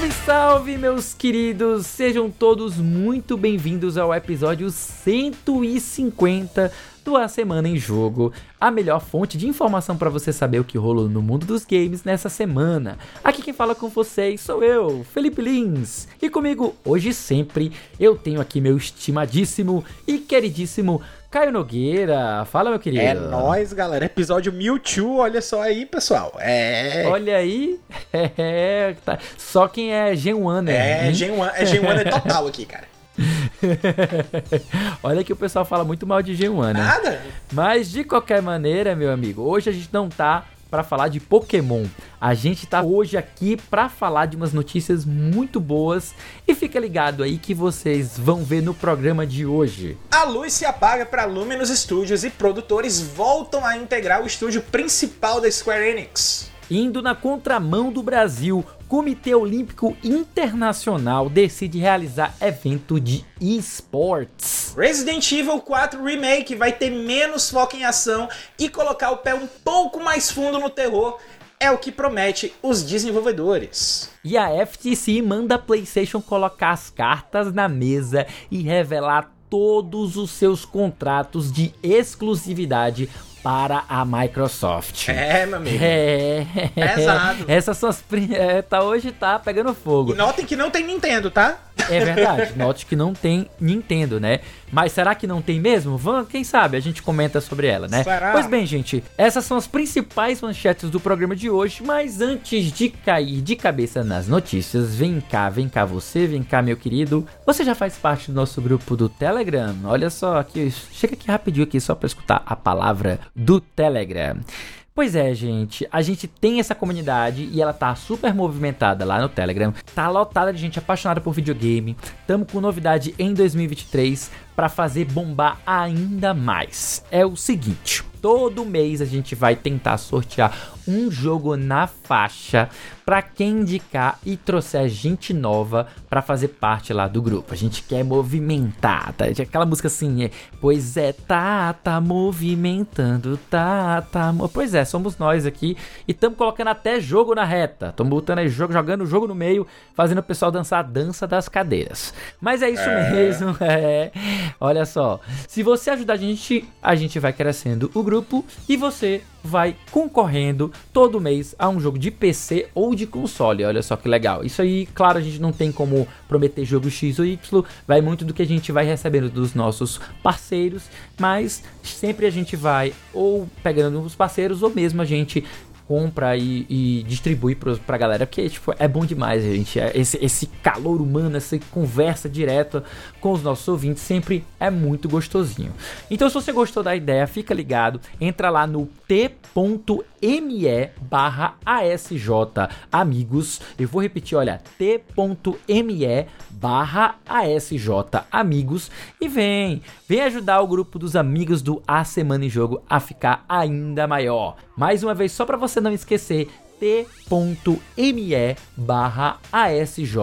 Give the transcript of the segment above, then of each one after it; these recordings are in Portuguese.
Salve, salve, meus queridos! Sejam todos muito bem-vindos ao episódio 150 do A Semana em Jogo, a melhor fonte de informação para você saber o que rolou no mundo dos games nessa semana. Aqui quem fala com vocês sou eu, Felipe Lins, e comigo hoje sempre eu tenho aqui meu estimadíssimo e queridíssimo Caio Nogueira. Fala, meu querido. É nóis, galera. Episódio Mewtwo, olha só aí, pessoal. É. Olha aí. É, tá. Só quem é Gen 1, né? É, Gen 1 é, Gen 1 é total aqui, cara. Olha que o pessoal fala muito mal de G1, né? Nada. Mas de qualquer maneira, meu amigo, hoje a gente não tá para falar de Pokémon. A gente tá hoje aqui para falar de umas notícias muito boas e fica ligado aí que vocês vão ver no programa de hoje. A luz se apaga para Luminous Studios e produtores voltam a integrar o estúdio principal da Square Enix. Indo na contramão do Brasil, Comitê Olímpico Internacional decide realizar evento de esportes. Resident Evil 4 Remake vai ter menos foco em ação e colocar o pé um pouco mais fundo no terror. É o que promete os desenvolvedores. E a FTC manda a PlayStation colocar as cartas na mesa e revelar todos os seus contratos de exclusividade para a Microsoft. É, meu amigo. É. Pesado. Essas são as. É, tá, hoje tá pegando fogo. E notem que não tem Nintendo, tá? É verdade. Note que não tem Nintendo, né? Mas será que não tem mesmo? Vamos, quem sabe a gente comenta sobre ela, né? Será? Pois bem, gente, essas são as principais manchetes do programa de hoje. Mas antes de cair de cabeça nas notícias, vem cá, vem cá você, vem cá, meu querido. Você já faz parte do nosso grupo do Telegram? Olha só aqui, chega aqui rapidinho aqui só para escutar a palavra do Telegram. Pois é, gente, a gente tem essa comunidade e ela tá super movimentada lá no Telegram. Tá lotada de gente apaixonada por videogame. Tamo com novidade em 2023 para fazer bombar ainda mais. É o seguinte, todo mês a gente vai tentar sortear um jogo na faixa para quem indicar e trouxer gente nova para fazer parte lá do grupo. A gente quer movimentar, tá? Aquela música assim, é, pois é, tá, tá movimentando, tá, tá. Pois é, somos nós aqui e estamos colocando até jogo na reta. Estamos botando aí jogo, jogando o jogo no meio, fazendo o pessoal dançar a dança das cadeiras. Mas é isso é. mesmo, é. Olha só, se você ajudar a gente, a gente vai crescendo o grupo e você vai concorrendo todo mês a um jogo de PC ou de console. Olha só que legal. Isso aí, claro, a gente não tem como prometer jogo X ou Y, vai muito do que a gente vai recebendo dos nossos parceiros, mas sempre a gente vai ou pegando os parceiros ou mesmo a gente compra e, e distribui pra, pra galera, porque tipo, é bom demais, gente. É esse, esse calor humano, essa conversa direta com os nossos ouvintes sempre é muito gostosinho. Então, se você gostou da ideia, fica ligado, entra lá no t.me barra ASJ Amigos. Eu vou repetir, olha, t.me barra ASJ Amigos e vem, vem ajudar o grupo dos amigos do A Semana em Jogo a ficar ainda maior. Mais uma vez, só para você não esquecer, t.me barra ASJ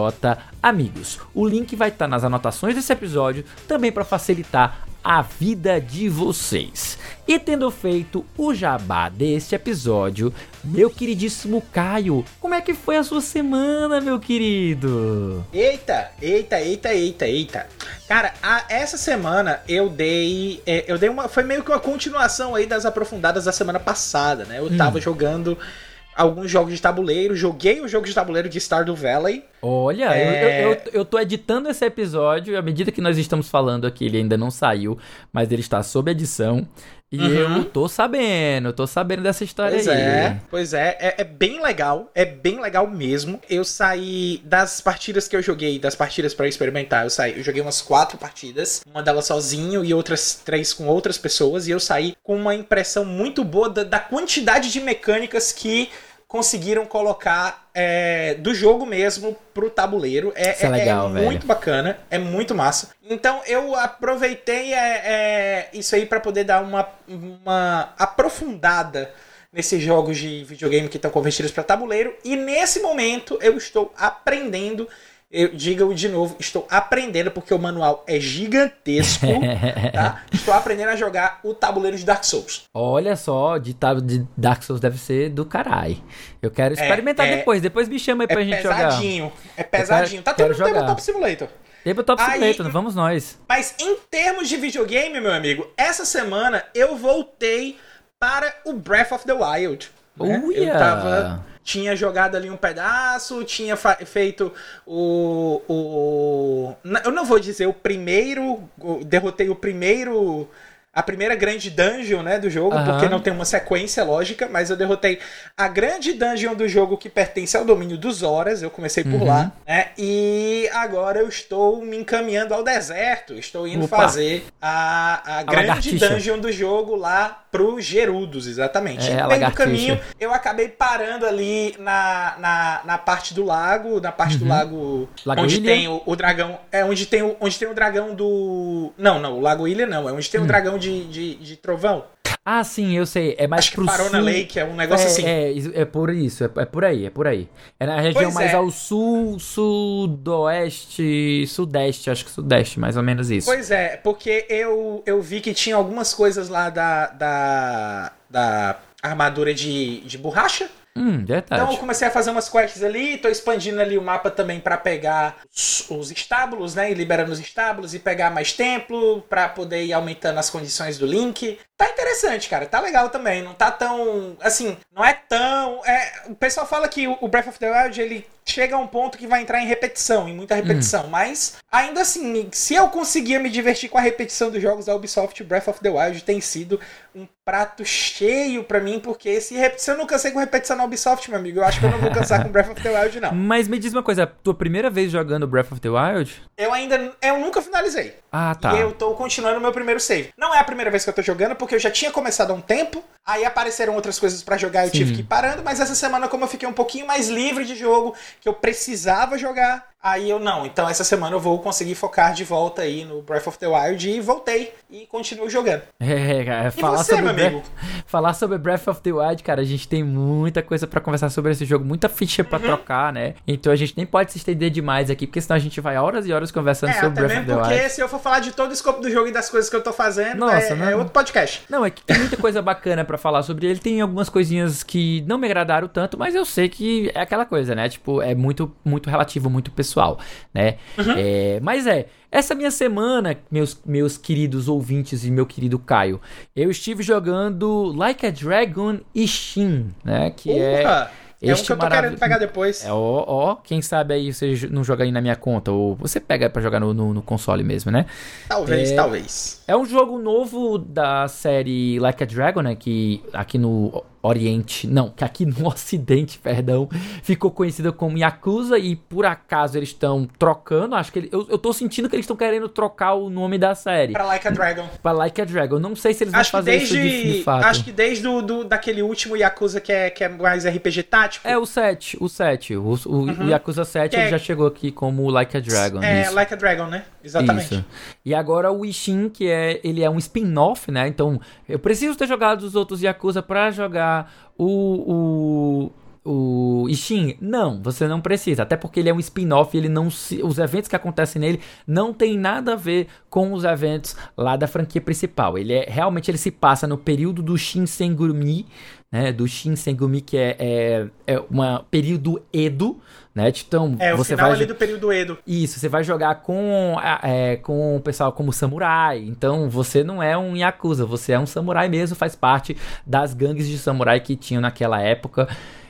Amigos. O link vai estar tá nas anotações desse episódio, também para facilitar a vida de vocês. E tendo feito o jabá deste episódio, meu queridíssimo Caio, como é que foi a sua semana, meu querido? Eita, eita, eita, eita, eita. Cara, a, essa semana eu dei. É, eu dei uma. Foi meio que uma continuação aí das aprofundadas da semana passada, né? Eu hum. tava jogando alguns jogos de tabuleiro. Joguei o jogo de tabuleiro de Stardew Valley. Olha, é... eu, eu, eu, tô editando esse episódio. À medida que nós estamos falando aqui, ele ainda não saiu, mas ele está sob edição. E uhum. eu tô sabendo, tô sabendo dessa história pois aí. É, pois é, é, é, bem legal, é bem legal mesmo. Eu saí das partidas que eu joguei, das partidas para experimentar, eu saí, eu joguei umas quatro partidas, uma delas sozinho e outras três com outras pessoas, e eu saí com uma impressão muito boa da, da quantidade de mecânicas que conseguiram colocar é, do jogo mesmo pro tabuleiro. É, isso é, é legal, é muito bacana, é muito massa. Então eu aproveitei é, é isso aí para poder dar uma, uma aprofundada nesses jogos de videogame que estão convertidos para tabuleiro. E nesse momento eu estou aprendendo eu digo de novo, estou aprendendo porque o manual é gigantesco, tá? Estou aprendendo a jogar o tabuleiro de Dark Souls. Olha só, de, de Dark Souls deve ser do caralho. Eu quero é, experimentar é, depois, depois me chama aí pra é gente jogar. É pesadinho, é pesadinho. Tá tendo um Top Simulator. Tabletop Simulator, aí, vamos nós. Mas em termos de videogame, meu amigo, essa semana eu voltei para o Breath of the Wild. Né? Eu tava tinha jogado ali um pedaço, tinha feito o, o. Eu não vou dizer o primeiro. Derrotei o primeiro a primeira grande dungeon, né, do jogo, uhum. porque não tem uma sequência lógica, mas eu derrotei a grande dungeon do jogo que pertence ao domínio dos Horas, eu comecei por uhum. lá, né, e agora eu estou me encaminhando ao deserto, estou indo Opa. fazer a, a, a grande lagartixa. dungeon do jogo lá pro Gerudos, exatamente. É, e no caminho, eu acabei parando ali na, na, na parte do lago, na parte uhum. do lago lago onde Ilha? tem o, o, dragão, é onde tem o, onde tem o dragão do... Não, não, o Lago Ilha não, é onde tem o hum. dragão de, de, de trovão. Ah, sim, eu sei. É mais Acho pro que parou sul. na Lake, é um negócio é, assim. É, é por isso, é, é, por aí, é por aí. É na região pois mais é. ao sul, sudoeste, sudeste, acho que sudeste, mais ou menos isso. Pois é, porque eu, eu vi que tinha algumas coisas lá da, da, da armadura de, de borracha, Hum, então eu comecei a fazer umas quests ali, tô expandindo ali o mapa também para pegar os, os, estábulos, né? E liberando os estábulos e pegar mais templo para poder ir aumentando as condições do link. Tá interessante, cara. Tá legal também. Não tá tão. Assim, não é tão. É, o pessoal fala que o Breath of the Wild ele chega a um ponto que vai entrar em repetição, em muita repetição. Hum. Mas, ainda assim, se eu conseguia me divertir com a repetição dos jogos da Ubisoft, Breath of the Wild tem sido um prato cheio para mim, porque se, se eu não cansei com repetição na Ubisoft, meu amigo, eu acho que eu não vou cansar com Breath of the Wild, não. Mas me diz uma coisa, tua primeira vez jogando Breath of the Wild? Eu ainda. Eu nunca finalizei. Ah, tá. E eu tô continuando o meu primeiro save. Não é a primeira vez que eu tô jogando, porque eu já tinha começado há um tempo. Aí apareceram outras coisas para jogar e eu tive que ir parando. Mas essa semana, como eu fiquei um pouquinho mais livre de jogo, que eu precisava jogar, Aí eu não, então essa semana eu vou conseguir focar de volta aí no Breath of the Wild e voltei e continuo jogando. É, cara, falar você, sobre Breath, falar sobre Breath of the Wild, cara, a gente tem muita coisa para conversar sobre esse jogo, muita ficha para uhum. trocar, né? Então a gente nem pode se estender demais aqui, porque senão a gente vai horas e horas conversando é, sobre Breath of the Wild. porque se eu for falar de todo o escopo do jogo e das coisas que eu tô fazendo, Nossa, é, não... é outro podcast. Não, é que tem muita coisa bacana para falar sobre ele, tem algumas coisinhas que não me agradaram tanto, mas eu sei que é aquela coisa, né? Tipo, é muito muito relativo, muito pessoal, né? Uhum. É, mas é, essa minha semana, meus, meus queridos ouvintes e meu querido Caio, eu estive jogando Like a Dragon Ishin, né? Que é é. É este um que eu tô marav... querendo pegar depois. É, ó, ó, quem sabe aí você não joga aí na minha conta, ou você pega para jogar no, no, no, console mesmo, né? Talvez, é, talvez. É um jogo novo da série Like a Dragon, né? Que aqui no Oriente, não, que aqui no Ocidente, perdão, ficou conhecida como Yakuza e por acaso eles estão trocando, acho que ele, eu, eu tô sentindo que eles estão querendo trocar o nome da série. Pra Like a Dragon. Pra Like a Dragon. Não sei se eles acho vão fazer desde, isso de, de, fato. Acho que desde do, do, daquele último Yakuza que é, que é mais RPG tático. É, o 7, o 7. O, o, uhum. o Yakuza 7 ele é... já chegou aqui como Like a Dragon. É, isso. Like a Dragon, né? Exatamente. Isso. E agora o Ishin, que é, ele é um spin-off, né? Então, eu preciso ter jogado os outros Yakuza pra jogar o, o, o Ishin, não, você não precisa, até porque ele é um spin-off, ele não se, os eventos que acontecem nele não tem nada a ver com os eventos lá da franquia principal. Ele é realmente ele se passa no período do Shinsengumi, né, do Shinsengumi que é, é, é um período Edo, né? Então, é, você vai ali do período Edo. Isso, você vai jogar com, é, com o pessoal como samurai. Então, você não é um Yakuza, você é um samurai mesmo, faz parte das gangues de samurai que tinham naquela época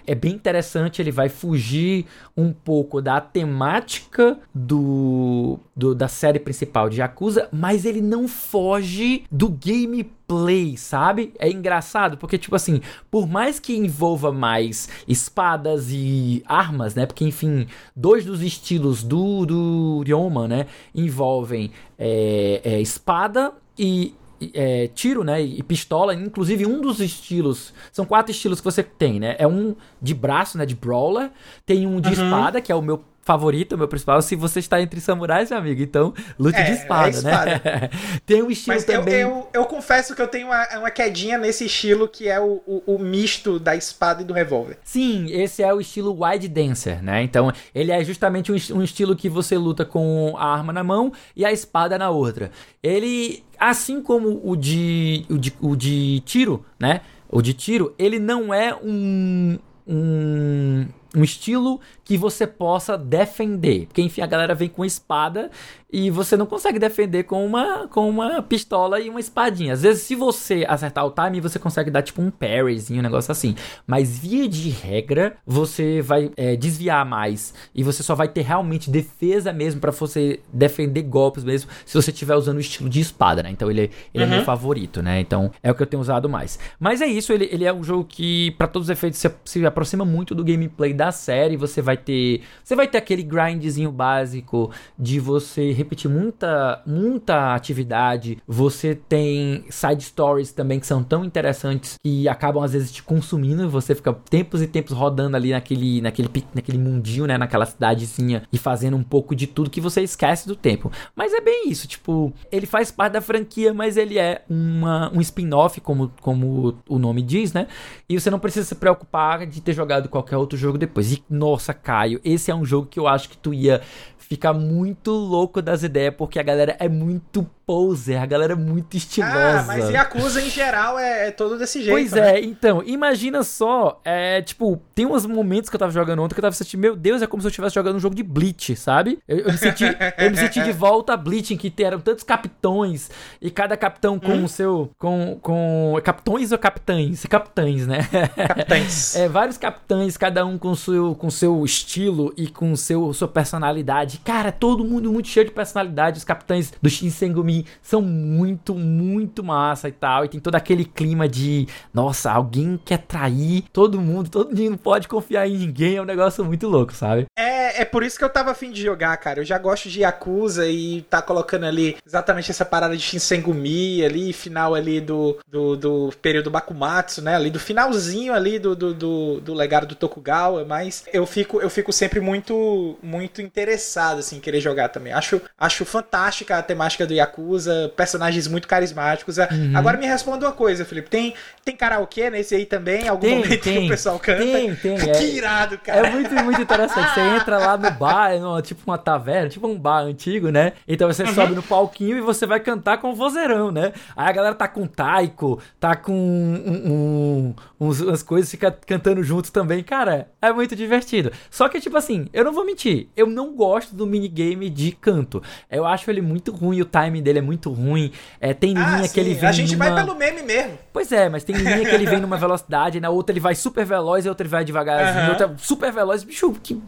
é bem interessante, ele vai fugir um pouco da temática do, do, da série principal de Yakuza, mas ele não foge do gameplay, sabe? É engraçado porque tipo assim, por mais que envolva mais espadas e armas, né? Porque enfim, dois dos estilos do do Ryoma, né, envolvem é, é, espada e é, tiro, né, e pistola, inclusive um dos estilos, são quatro estilos que você tem, né, é um de braço, né, de brawler, tem um de uhum. espada, que é o meu favorito, meu principal. Se você está entre samurais, meu amigo, então lute é, de espada, é espada. né? Tem um estilo Mas também. Eu, eu, eu, confesso que eu tenho uma, uma quedinha nesse estilo que é o, o, o misto da espada e do revólver. Sim, esse é o estilo Wide Dancer, né? Então, ele é justamente um, um estilo que você luta com a arma na mão e a espada na outra. Ele, assim como o de, o de, o de tiro, né? O de tiro, ele não é um, um, um estilo que você possa defender. Porque, enfim, a galera vem com espada e você não consegue defender com uma, com uma pistola e uma espadinha. Às vezes, se você acertar o time, você consegue dar tipo um parryzinho, um negócio assim. Mas, via de regra, você vai é, desviar mais e você só vai ter realmente defesa mesmo para você defender golpes mesmo se você estiver usando o estilo de espada, né? Então, ele, ele uhum. é meu uhum. favorito, né? Então, é o que eu tenho usado mais. Mas é isso, ele, ele é um jogo que, para todos os efeitos, se, se aproxima muito do gameplay da série. Você vai ter. Você vai ter aquele grindzinho básico de você repetir muita, muita atividade. Você tem side stories também que são tão interessantes que acabam às vezes te consumindo. Você fica tempos e tempos rodando ali naquele, naquele, naquele mundinho, né? Naquela cidadezinha e fazendo um pouco de tudo que você esquece do tempo. Mas é bem isso, tipo, ele faz parte da franquia, mas ele é uma, um spin-off, como, como o nome diz, né? E você não precisa se preocupar de ter jogado qualquer outro jogo depois. E, nossa, Caio, esse é um jogo que eu acho que tu ia ficar muito louco das ideias, porque a galera é muito poser, a galera é muito estilosa. Ah, mas Yakuza em geral é, é todo desse jeito. Pois né? é, então, imagina só, é, tipo, tem uns momentos que eu tava jogando ontem que eu tava sentindo, meu Deus, é como se eu estivesse jogando um jogo de Bleach, sabe? Eu, eu, me, senti, eu me senti de volta a Bleach, em que eram tantos capitões, e cada capitão com hum. o seu, com, com, capitões ou capitães? Capitães, né? Capitães. é, vários capitães, cada um com seu, com seu estilo e com seu, sua personalidade. Cara, todo mundo muito cheio de personalidade, os capitães do Shinsengumi são muito, muito massa e tal. E tem todo aquele clima de, nossa, alguém quer trair todo mundo, todo mundo não pode confiar em ninguém. É um negócio muito louco, sabe? É, é por isso que eu tava afim de jogar, cara. Eu já gosto de Yakuza e tá colocando ali exatamente essa parada de Shinsengumi ali, final ali do, do, do período Bakumatsu, né? Ali do finalzinho ali do, do, do, do legado do Tokugawa, mas eu fico, eu fico sempre muito, muito interessado, assim, querer jogar também. Acho, acho fantástica a temática do Yakuza personagens muito carismáticos. Uhum. Agora me responda uma coisa, Felipe. Tem, tem karaokê nesse aí também? Algum tem, momento tem, que o pessoal canta? Tem, tem. que é, irado, cara. É muito, muito interessante. Você entra lá no bar, no, tipo uma taverna, tipo um bar antigo, né? Então você uhum. sobe no palquinho e você vai cantar com o vozeirão, né? Aí a galera tá com taiko, tá com um, um, uns, umas coisas, fica cantando juntos também. Cara, é muito divertido. Só que, tipo assim, eu não vou mentir. Eu não gosto do minigame de canto. Eu acho ele muito ruim, o timing dele é muito ruim. É, tem ah, linha sim. que ele vem. A gente numa... vai pelo meme mesmo. Pois é, mas tem linha que ele vem numa velocidade, na outra ele vai super veloz e outra ele vai devagarzinho, uhum. outra super veloz. Bicho, que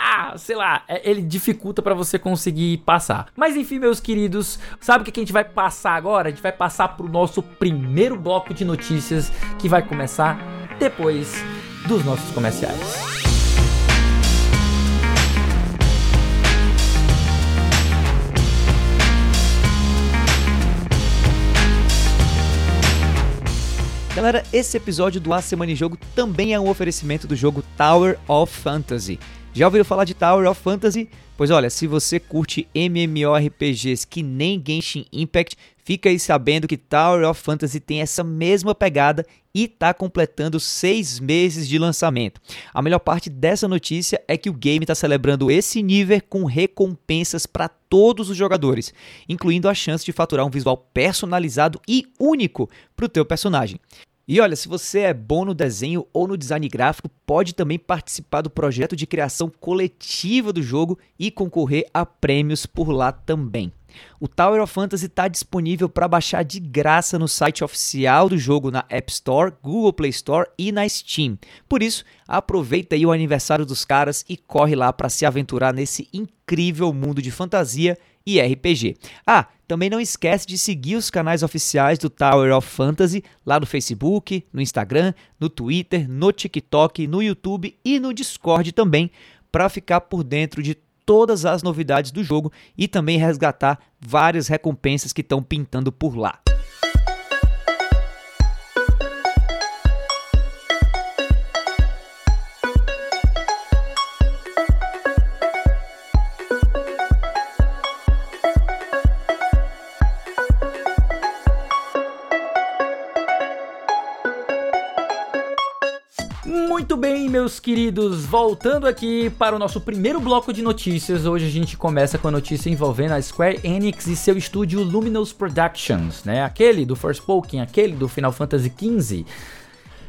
ah, sei lá, é, ele dificulta para você conseguir passar. Mas enfim, meus queridos, sabe o que a gente vai passar agora? A gente vai passar pro nosso primeiro bloco de notícias que vai começar depois dos nossos comerciais. Galera, esse episódio do A Semana em Jogo também é um oferecimento do jogo Tower of Fantasy. Já ouviram falar de Tower of Fantasy? Pois olha, se você curte MMORPGs que nem Genshin Impact, fica aí sabendo que Tower of Fantasy tem essa mesma pegada e está completando seis meses de lançamento. A melhor parte dessa notícia é que o game está celebrando esse nível com recompensas para todos os jogadores, incluindo a chance de faturar um visual personalizado e único para o teu personagem. E olha, se você é bom no desenho ou no design gráfico, pode também participar do projeto de criação coletiva do jogo e concorrer a prêmios por lá também. O Tower of Fantasy está disponível para baixar de graça no site oficial do jogo na App Store, Google Play Store e na Steam. Por isso, aproveita aí o aniversário dos caras e corre lá para se aventurar nesse incrível mundo de fantasia e RPG. Ah, também não esquece de seguir os canais oficiais do Tower of Fantasy lá no Facebook, no Instagram, no Twitter, no TikTok, no YouTube e no Discord também, para ficar por dentro de todas as novidades do jogo e também resgatar várias recompensas que estão pintando por lá. Meus queridos, voltando aqui para o nosso primeiro bloco de notícias. Hoje a gente começa com a notícia envolvendo a Square Enix e seu estúdio Luminous Productions, né? Aquele do Forspoken, aquele do Final Fantasy XV.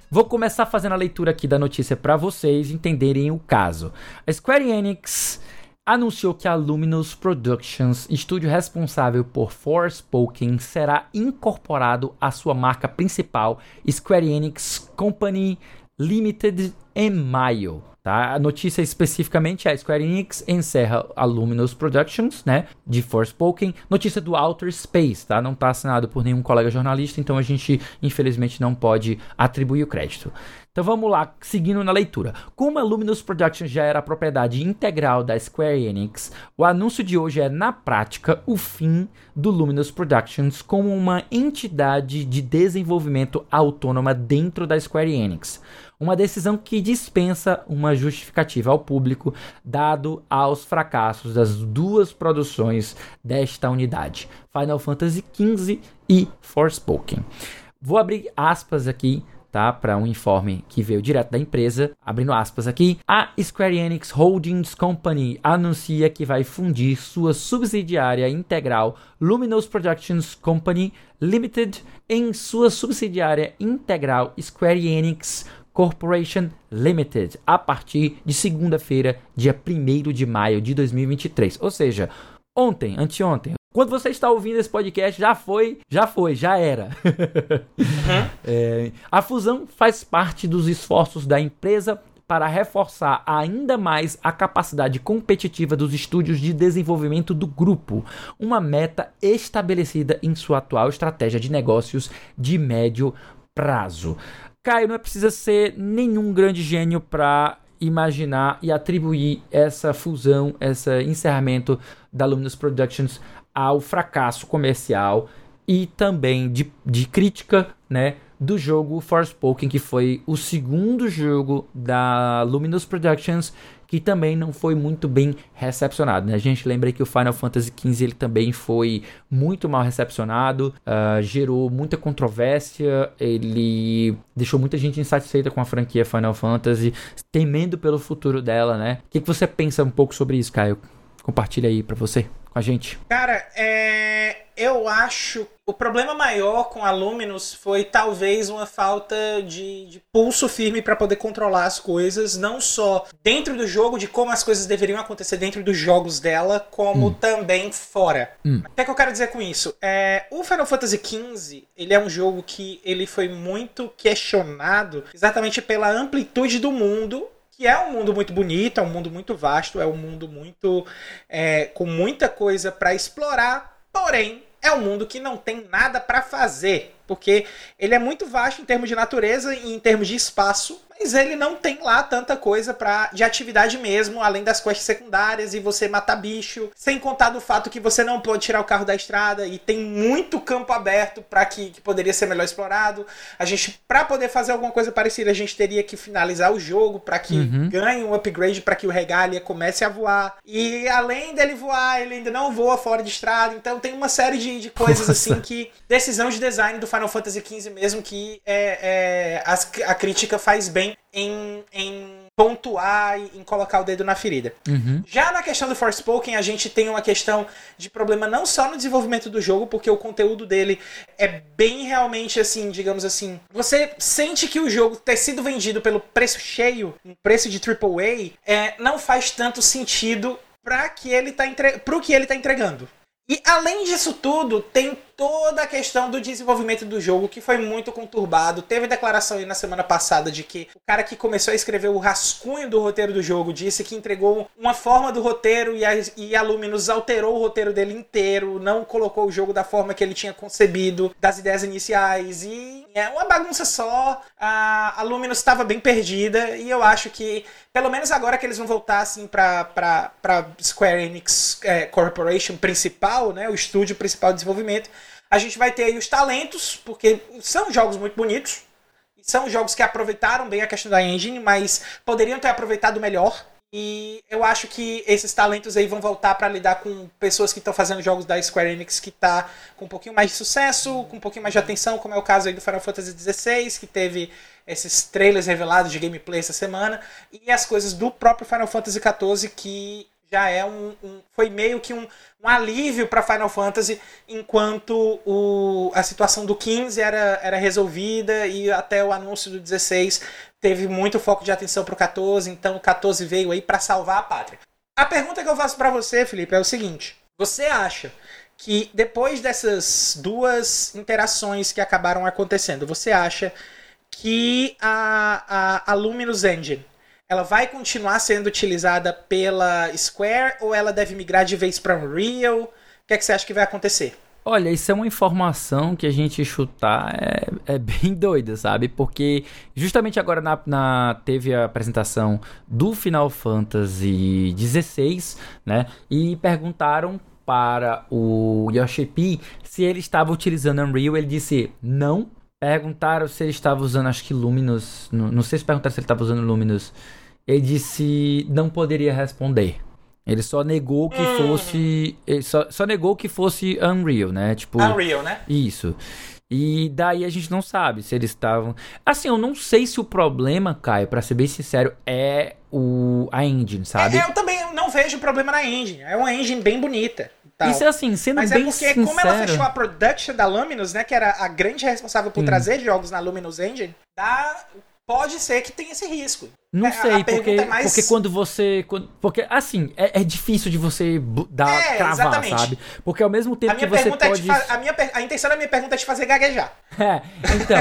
Vou começar fazendo a leitura aqui da notícia para vocês entenderem o caso. A Square Enix anunciou que a Luminous Productions, estúdio responsável por Forspoken, será incorporado à sua marca principal, Square Enix Company Limited em maio. Tá? A notícia especificamente é a Square Enix encerra a Luminous Productions, né, de Forspoken. Notícia do Outer Space, tá? Não está assinado por nenhum colega jornalista, então a gente infelizmente não pode atribuir o crédito. Então vamos lá, seguindo na leitura. Como a Luminous Productions já era propriedade integral da Square Enix, o anúncio de hoje é, na prática, o fim do Luminous Productions como uma entidade de desenvolvimento autônoma dentro da Square Enix. Uma decisão que dispensa uma justificativa ao público, dado aos fracassos das duas produções desta unidade, Final Fantasy XV e Forspoken. Vou abrir aspas aqui tá? Para um informe que veio direto da empresa, abrindo aspas aqui, a Square Enix Holdings Company anuncia que vai fundir sua subsidiária integral Luminous Productions Company Limited em sua subsidiária integral Square Enix Corporation Limited a partir de segunda-feira, dia 1 de maio de 2023. Ou seja, ontem, anteontem, quando você está ouvindo esse podcast, já foi, já foi, já era. Uhum. é, a fusão faz parte dos esforços da empresa para reforçar ainda mais a capacidade competitiva dos estúdios de desenvolvimento do grupo, uma meta estabelecida em sua atual estratégia de negócios de médio prazo. Caio, não é precisa ser nenhum grande gênio para imaginar e atribuir essa fusão, esse encerramento da Luminous Productions ao fracasso comercial e também de, de crítica, né, do jogo Forspoken, que foi o segundo jogo da Luminous Productions que também não foi muito bem recepcionado. Né? A gente lembra que o Final Fantasy XV ele também foi muito mal recepcionado, uh, gerou muita controvérsia, ele deixou muita gente insatisfeita com a franquia Final Fantasy, temendo pelo futuro dela, né? O que, que você pensa um pouco sobre isso, Caio? Compartilha aí para você com a gente. Cara, é... eu acho o problema maior com a Luminous foi talvez uma falta de, de pulso firme para poder controlar as coisas, não só dentro do jogo, de como as coisas deveriam acontecer dentro dos jogos dela, como hum. também fora. Hum. O que, é que eu quero dizer com isso? É, o Final Fantasy XV ele é um jogo que ele foi muito questionado exatamente pela amplitude do mundo que é um mundo muito bonito, é um mundo muito vasto, é um mundo muito é, com muita coisa para explorar, porém é um mundo que não tem nada para fazer, porque ele é muito vasto em termos de natureza e em termos de espaço, mas ele não tem lá tanta coisa para de atividade mesmo, além das quests secundárias e você matar bicho, sem contar do fato que você não pode tirar o carro da estrada e tem muito campo aberto para que, que poderia ser melhor explorado. A gente para poder fazer alguma coisa parecida, a gente teria que finalizar o jogo para que uhum. ganhe um upgrade para que o Regalia comece a voar. E além dele voar, ele ainda não voa fora de estrada, então tem uma série de, de coisas Nossa. assim que decisão de design do Final Fantasy XV mesmo que é, é a, a crítica faz bem em, em pontuar e em colocar o dedo na ferida. Uhum. Já na questão do Forspoken, a gente tem uma questão de problema não só no desenvolvimento do jogo, porque o conteúdo dele é bem realmente assim, digamos assim. Você sente que o jogo ter sido vendido pelo preço cheio, um preço de AAA, é, não faz tanto sentido para que ele tá entre... pro que ele tá entregando. E além disso tudo, tem toda a questão do desenvolvimento do jogo que foi muito conturbado. Teve declaração aí na semana passada de que o cara que começou a escrever o rascunho do roteiro do jogo disse que entregou uma forma do roteiro e a, e a Luminous alterou o roteiro dele inteiro, não colocou o jogo da forma que ele tinha concebido, das ideias iniciais. E é uma bagunça só. A, a Luminous estava bem perdida e eu acho que, pelo menos agora que eles vão voltar assim para pra Square Enix é, Corporation principal, né, o estúdio principal de desenvolvimento a gente vai ter aí os talentos, porque são jogos muito bonitos. São jogos que aproveitaram bem a questão da engine, mas poderiam ter aproveitado melhor. E eu acho que esses talentos aí vão voltar para lidar com pessoas que estão fazendo jogos da Square Enix que tá com um pouquinho mais de sucesso, com um pouquinho mais de atenção, como é o caso aí do Final Fantasy XVI, que teve esses trailers revelados de gameplay essa semana e as coisas do próprio Final Fantasy XIV que já é um, um foi meio que um, um alívio para Final Fantasy enquanto o, a situação do 15 era, era resolvida e até o anúncio do 16 teve muito foco de atenção para o 14, então o 14 veio aí para salvar a pátria. A pergunta que eu faço para você, Felipe, é o seguinte: você acha que depois dessas duas interações que acabaram acontecendo, você acha que a, a, a Luminous Engine ela vai continuar sendo utilizada pela Square ou ela deve migrar de vez para Unreal? O que, é que você acha que vai acontecer? Olha, isso é uma informação que a gente chutar é, é bem doida, sabe? Porque justamente agora na, na, teve a apresentação do Final Fantasy XVI, né? E perguntaram para o Yoshi P se ele estava utilizando Unreal. Ele disse não. Perguntaram se ele estava usando, acho que Luminous. Não, não sei se perguntaram se ele estava usando Luminous. Ele disse não poderia responder. Ele só negou que hum. fosse. Ele só, só negou que fosse Unreal, né? Tipo. Unreal, né? Isso. E daí a gente não sabe se eles estavam. Assim, eu não sei se o problema, Caio, para ser bem sincero, é o a engine, sabe? É, eu também não vejo problema na engine. É uma engine bem bonita. Tal. Isso é assim, sendo Mas é bem sincero... Mas é porque, como ela fechou a production da Luminous, né? Que era a grande responsável por hum. trazer jogos na Luminous Engine, dá pode ser que tenha esse risco. Não é, sei, porque, é mais... porque quando você. Porque, assim, é, é difícil de você dar, é, cravar, exatamente. sabe? Porque ao mesmo tempo que você pode. É a, minha, a intenção da minha pergunta é te fazer gaguejar. É, então.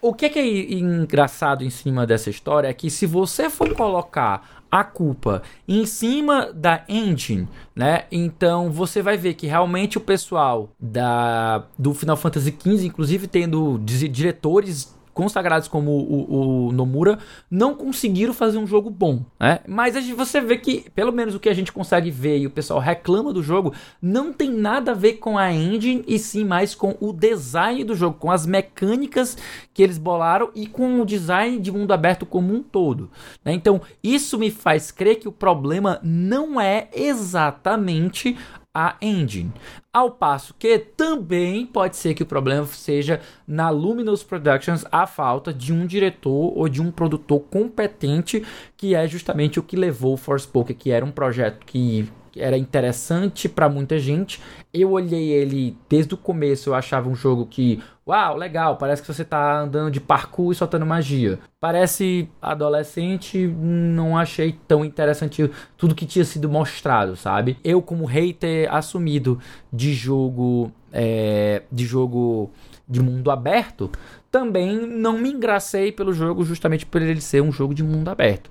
o que, que é engraçado em cima dessa história é que se você for colocar a culpa em cima da engine, né? Então você vai ver que realmente o pessoal da do Final Fantasy XV, inclusive tendo diretores consagrados como o, o, Nomura, não conseguiram fazer um jogo bom, né? Mas você vê que, pelo menos o que a gente consegue ver e o pessoal reclama do jogo, não tem nada a ver com a engine e sim mais com o design do jogo, com as mecânicas que eles bolaram e com o design de mundo aberto como um todo. Né? Então, isso me faz crer que o problema não é exatamente a engine. Ao passo que também pode ser que o problema seja na Luminous Productions a falta de um diretor ou de um produtor competente, que é justamente o que levou o Forspoken, que era um projeto que era interessante para muita gente. Eu olhei ele desde o começo, eu achava um jogo que, uau, legal, parece que você tá andando de parkour e soltando magia. Parece adolescente, não achei tão interessante tudo que tinha sido mostrado, sabe? Eu como hater assumido de jogo é, de jogo de mundo aberto, também não me engracei pelo jogo justamente por ele ser um jogo de mundo aberto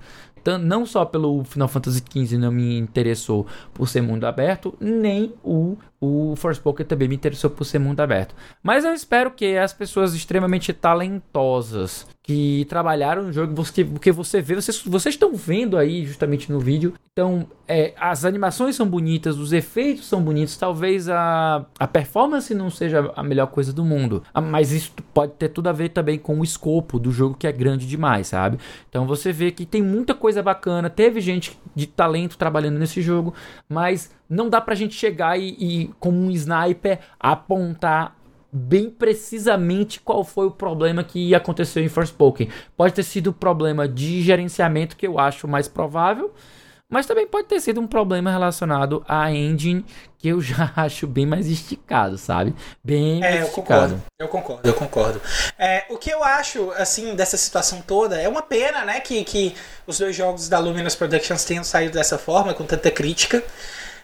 não só pelo Final Fantasy XV não me interessou por ser mundo aberto, nem o o Forspoken também me interessou por ser mundo aberto. Mas eu espero que as pessoas extremamente talentosas que trabalharam no jogo, porque, porque você vê, vocês, vocês estão vendo aí justamente no vídeo. Então, é, as animações são bonitas, os efeitos são bonitos. Talvez a, a performance não seja a melhor coisa do mundo, ah, mas isso pode ter tudo a ver também com o escopo do jogo que é grande demais, sabe? Então você vê que tem muita coisa bacana. Teve gente de talento trabalhando nesse jogo, mas não dá pra gente chegar e, e como um sniper, apontar bem precisamente qual foi o problema que aconteceu em Forspoken. Pode ter sido um problema de gerenciamento, que eu acho mais provável, mas também pode ter sido um problema relacionado à engine, que eu já acho bem mais esticado, sabe? Bem é, mais eu Concordo, eu concordo, eu concordo. É, o que eu acho, assim, dessa situação toda, é uma pena, né, que, que os dois jogos da Luminous Productions tenham saído dessa forma, com tanta crítica.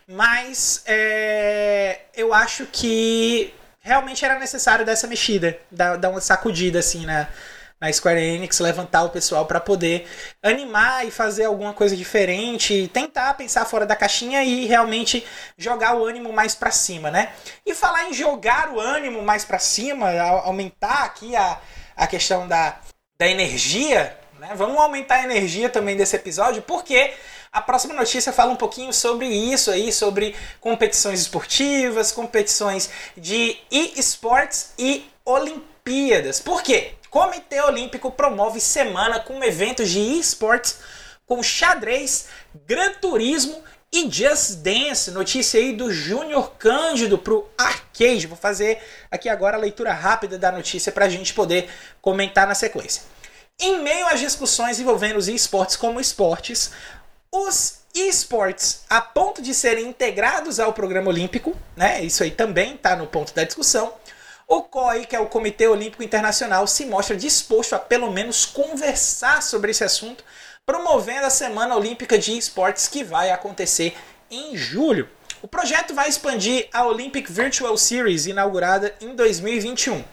Mas é, eu acho que realmente era necessário dessa mexida, dar, dar uma sacudida assim na, na Square Enix, levantar o pessoal para poder animar e fazer alguma coisa diferente, tentar pensar fora da caixinha e realmente jogar o ânimo mais para cima, né? E falar em jogar o ânimo mais para cima, aumentar aqui a, a questão da, da energia, né? Vamos aumentar a energia também desse episódio, porque a próxima notícia fala um pouquinho sobre isso aí, sobre competições esportivas, competições de e-sports e Olimpíadas. Por quê? Comitê Olímpico promove semana com eventos de esportes com xadrez, Gran Turismo e Just Dance. Notícia aí do Júnior Cândido pro Arcade. Vou fazer aqui agora a leitura rápida da notícia para a gente poder comentar na sequência. Em meio às discussões envolvendo os esportes como esportes, os esportes a ponto de serem integrados ao programa olímpico, né? Isso aí também está no ponto da discussão. O COI, que é o Comitê Olímpico Internacional, se mostra disposto a pelo menos conversar sobre esse assunto, promovendo a Semana Olímpica de Esportes que vai acontecer em julho. O projeto vai expandir a Olympic Virtual Series, inaugurada em 2021.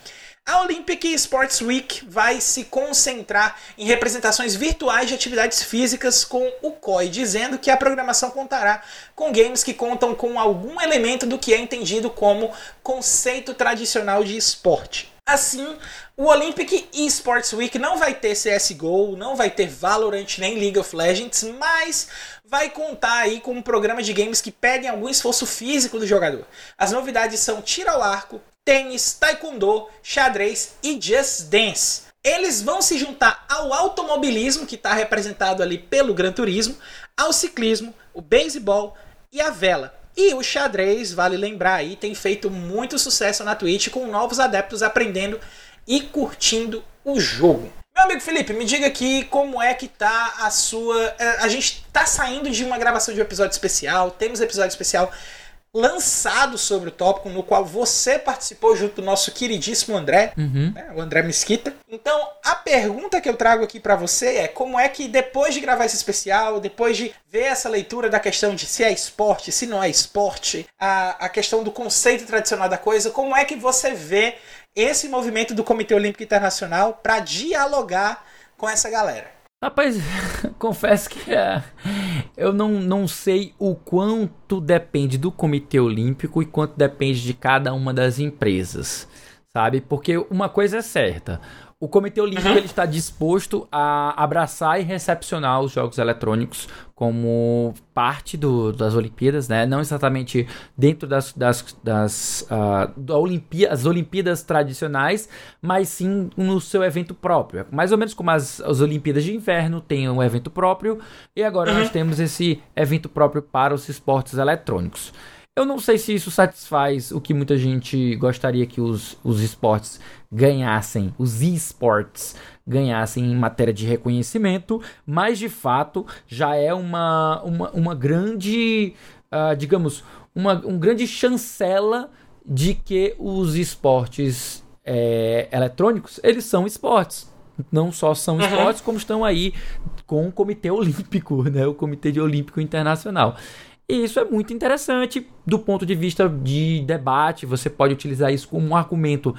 A Olympic Sports Week vai se concentrar em representações virtuais de atividades físicas com o COI, dizendo que a programação contará com games que contam com algum elemento do que é entendido como conceito tradicional de esporte. Assim, o Olympic Esports Week não vai ter CSGO, não vai ter Valorant nem League of Legends, mas vai contar aí com um programa de games que pedem algum esforço físico do jogador. As novidades são tiro ao arco, tênis, taekwondo, xadrez e just dance. Eles vão se juntar ao automobilismo, que está representado ali pelo Gran Turismo, ao ciclismo, o beisebol e a vela. E o xadrez, vale lembrar aí, tem feito muito sucesso na Twitch com novos adeptos aprendendo e curtindo o jogo. Meu amigo Felipe, me diga aqui como é que tá a sua. Eh, a gente tá saindo de uma gravação de um episódio especial, temos episódio especial lançado sobre o tópico, no qual você participou junto do nosso queridíssimo André, uhum. né, o André Mesquita. Então, a pergunta que eu trago aqui para você é como é que depois de gravar esse especial, depois de ver essa leitura da questão de se é esporte, se não é esporte, a, a questão do conceito tradicional da coisa, como é que você vê esse movimento do Comitê Olímpico Internacional para dialogar com essa galera? Rapaz, confesso que é, eu não, não sei o quanto depende do Comitê Olímpico e quanto depende de cada uma das empresas, sabe? Porque uma coisa é certa: o Comitê Olímpico uhum. ele está disposto a abraçar e recepcionar os jogos eletrônicos como parte do, das Olimpíadas, né? Não exatamente dentro das, das, das uh, da Olimpí as Olimpíadas tradicionais, mas sim no seu evento próprio. Mais ou menos como as, as Olimpíadas de Inverno têm um evento próprio, e agora uhum. nós temos esse evento próprio para os esportes eletrônicos. Eu não sei se isso satisfaz o que muita gente gostaria que os, os esportes ganhassem, os esports ganhassem em matéria de reconhecimento, mas de fato já é uma, uma, uma grande, uh, digamos, uma um grande chancela de que os esportes é, eletrônicos eles são esportes. Não só são uhum. esportes, como estão aí com o Comitê Olímpico, né? o Comitê de Olímpico Internacional. E isso é muito interessante do ponto de vista de debate. Você pode utilizar isso como um argumento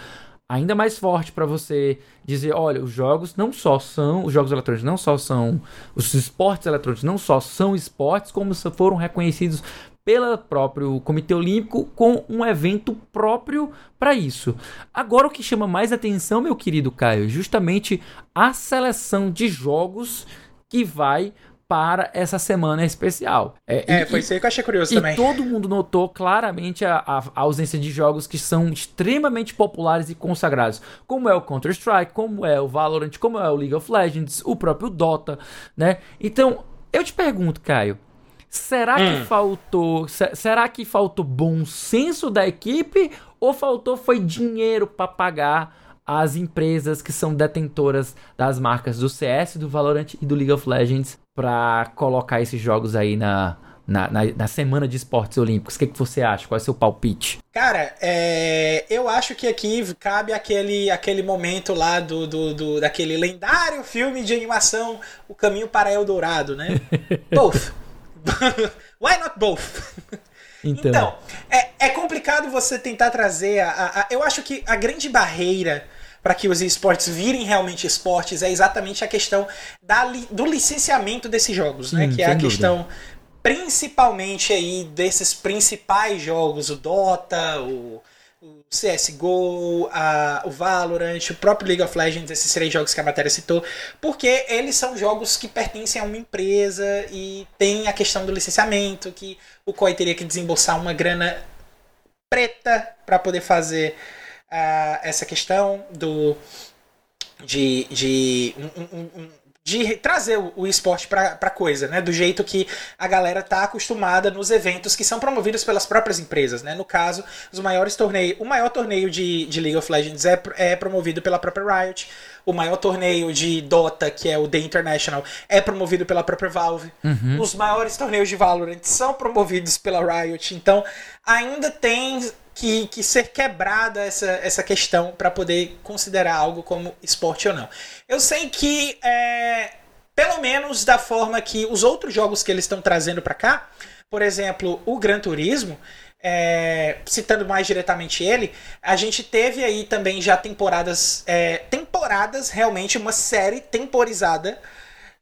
ainda mais forte para você dizer, olha, os jogos não só são, os jogos eletrônicos não só são, os esportes eletrônicos não só são esportes, como foram reconhecidos pelo próprio Comitê Olímpico com um evento próprio para isso. Agora o que chama mais atenção, meu querido Caio, é justamente a seleção de jogos que vai para essa semana especial. É, é foi isso aí que eu achei curioso e também. todo mundo notou claramente a, a, a, ausência de jogos que são extremamente populares e consagrados, como é o Counter-Strike, como é o Valorant, como é o League of Legends, o próprio Dota, né? Então, eu te pergunto, Caio, será hum. que faltou, será que faltou bom senso da equipe ou faltou foi dinheiro para pagar as empresas que são detentoras das marcas do CS, do Valorant e do League of Legends para colocar esses jogos aí na, na, na, na, semana de esportes olímpicos. O que, que você acha? Qual é o seu palpite? Cara, é, eu acho que aqui cabe aquele, aquele momento lá do, do, do, daquele lendário filme de animação O Caminho para Eldorado, né? both. Why not both? Então, então é, é complicado você tentar trazer a, a, a, Eu acho que a grande barreira para que os esportes virem realmente esportes é exatamente a questão da, do licenciamento desses jogos, né? Hum, que é a dúvida. questão principalmente aí desses principais jogos, o Dota, o, o CSGO, a, o Valorant, o próprio League of Legends, esses três jogos que a matéria citou, porque eles são jogos que pertencem a uma empresa e tem a questão do licenciamento, que o COI teria que desembolsar uma grana preta para poder fazer uh, essa questão do de, de, de trazer o esporte para a coisa, né? Do jeito que a galera tá acostumada nos eventos que são promovidos pelas próprias empresas, né? No caso, os maiores torneios, o maior torneio de, de League of Legends é, é promovido pela própria Riot. o maior torneio de Dota, que é o The International, é promovido pela própria Valve. Uhum. Os maiores torneios de Valorant são promovidos pela Riot. Então, ainda tem que, que ser quebrada essa, essa questão para poder considerar algo como esporte ou não. Eu sei que, é, pelo menos da forma que os outros jogos que eles estão trazendo para cá, por exemplo, o Gran Turismo, é, citando mais diretamente ele, a gente teve aí também já temporadas, é, temporadas realmente uma série temporizada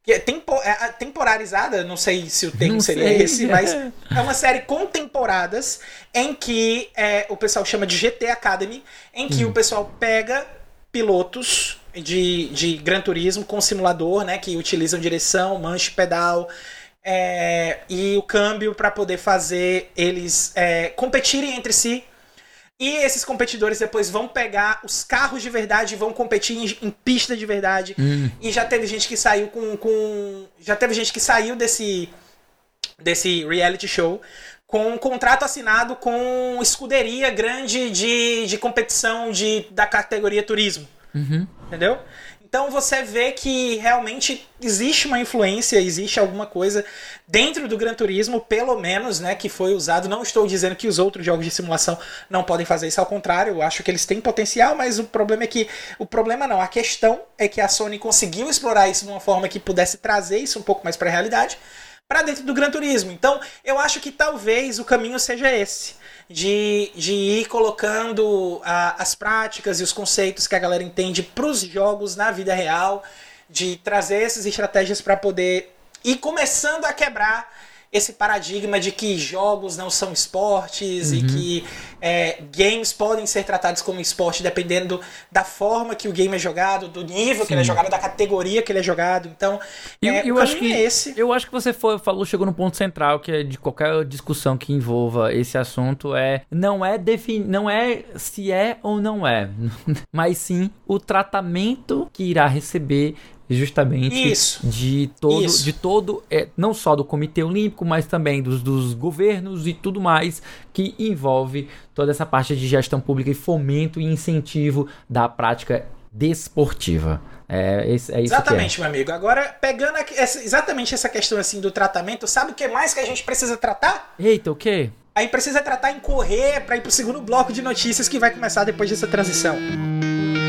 que tempo, é, temporarizada, não sei se o termo Não seria sei. esse, mas é uma série com temporadas em que é, o pessoal chama de GT Academy, em que o pessoal pega pilotos de, de Gran Turismo com simulador, né, que utilizam direção, manche, pedal é, e o câmbio para poder fazer eles é, competirem entre si. E esses competidores depois vão pegar os carros de verdade e vão competir em, em pista de verdade. Hum. E já teve gente que saiu com, com. Já teve gente que saiu desse. desse reality show com um contrato assinado com escuderia grande de, de competição de, da categoria turismo. Uhum. Entendeu? Então você vê que realmente existe uma influência, existe alguma coisa dentro do Gran Turismo, pelo menos, né, que foi usado. Não estou dizendo que os outros jogos de simulação não podem fazer isso, ao contrário, eu acho que eles têm potencial, mas o problema é que. O problema não, a questão é que a Sony conseguiu explorar isso de uma forma que pudesse trazer isso um pouco mais para a realidade para dentro do Gran Turismo. Então, eu acho que talvez o caminho seja esse. De, de ir colocando ah, as práticas e os conceitos que a galera entende para os jogos na vida real, de trazer essas estratégias para poder ir começando a quebrar esse paradigma de que jogos não são esportes e que é, games podem ser tratados como esporte dependendo da forma que o game é jogado, do nível que ele é Sim. jogado, da categoria que ele é jogado. Então, E é, eu acho que é esse. eu acho que você foi, falou, chegou no ponto central que é de qualquer discussão que envolva esse assunto é não é defin, não é se é ou não é, mas sim o tratamento que irá receber justamente Isso. de todo Isso. de todo é, não só do Comitê Olímpico, mas também dos, dos governos e tudo mais que envolve toda essa parte de gestão pública e fomento e incentivo da prática desportiva. É, é isso é. Exatamente, meu amigo. Agora, pegando essa- exatamente essa questão assim do tratamento, sabe o que mais que a gente precisa tratar? Eita, o quê? A gente precisa tratar em correr para ir pro segundo bloco de notícias que vai começar depois dessa transição. Muito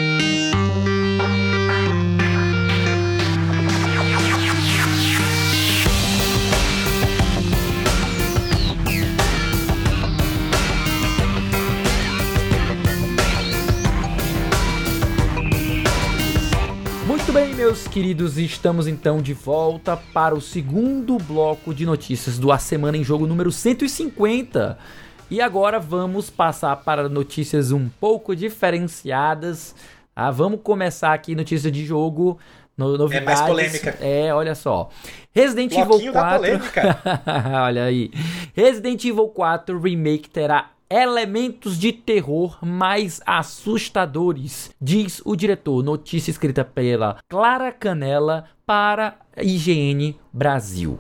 queridos, estamos então de volta para o segundo bloco de notícias do A Semana em Jogo número 150. E agora vamos passar para notícias um pouco diferenciadas. Ah, vamos começar aqui notícia de jogo. No, novidades. polêmica. É, olha só. Resident Bloquinho Evil da 4. polêmica. olha aí. Resident Evil 4 Remake terá elementos de terror mais assustadores, diz o diretor. Notícia escrita pela Clara Canela para IGN Brasil.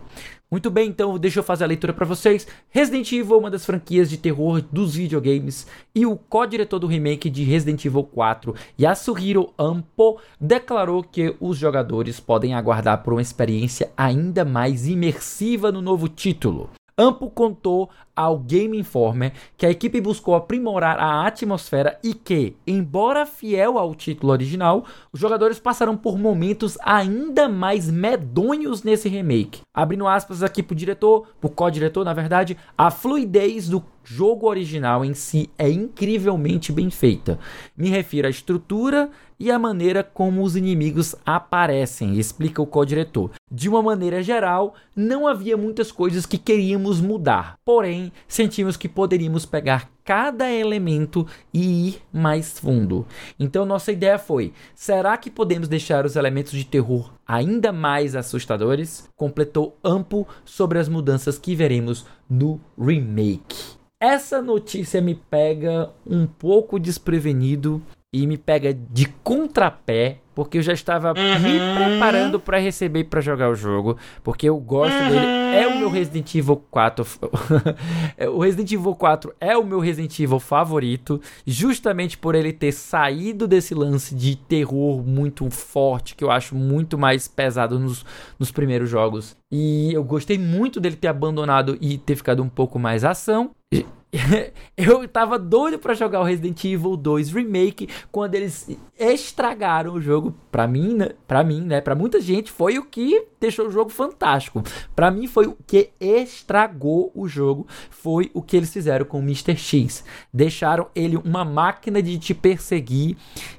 Muito bem, então deixa eu fazer a leitura para vocês. Resident Evil, uma das franquias de terror dos videogames, e o co-diretor do remake de Resident Evil 4, Yasuhiro Ampo, declarou que os jogadores podem aguardar por uma experiência ainda mais imersiva no novo título. Ampo contou ao Game Informer que a equipe buscou aprimorar a atmosfera e que, embora fiel ao título original, os jogadores passaram por momentos ainda mais medonhos nesse remake. Abrindo aspas aqui pro diretor, pro co-diretor, na verdade, a fluidez do jogo original em si é incrivelmente bem feita. Me refiro à estrutura e à maneira como os inimigos aparecem, explica o co-diretor. De uma maneira geral, não havia muitas coisas que queríamos mudar, porém, sentimos que poderíamos pegar cada elemento e ir mais fundo. Então, nossa ideia foi: será que podemos deixar os elementos de terror ainda mais assustadores? Completou Ampo sobre as mudanças que veremos no remake. Essa notícia me pega um pouco desprevenido e me pega de contrapé, porque eu já estava Uhum. me preparando para receber para jogar o jogo, porque eu gosto dele. É o meu Resident Evil 4. É, o Resident Evil 4 é o meu Resident Evil favorito, justamente por ele ter saído desse lance de terror muito forte, que eu acho muito mais pesado nos, nos primeiros jogos. E eu gostei muito dele ter abandonado e ter ficado um pouco mais ação. Eu tava doido pra jogar o Resident Evil 2 Remake quando eles estragaram o jogo. Pra mim, né? Pra mim, né? Pra muita gente foi o que deixou o jogo fantástico. Pra mim foi o que estragou o jogo. Foi o que eles fizeram com o Mr. X. Deixaram ele uma máquina de te perseguir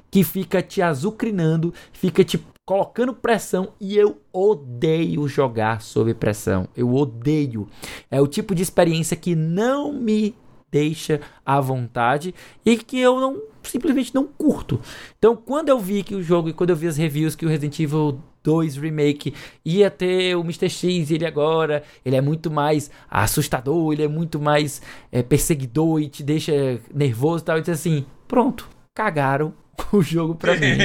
que fica te azucrinando, fica te colocando pressão e eu odeio jogar sob pressão. Eu odeio. É o tipo de experiência que não me deixa à vontade e que eu não simplesmente não curto. Então, quando eu vi que o jogo e quando eu vi as reviews que o Resident Evil 2 Remake ia ter o Mr. X ele agora, ele é muito mais assustador, ele é muito mais é, perseguidor e te deixa nervoso e tal, e assim, pronto, cagaram o jogo pra mim.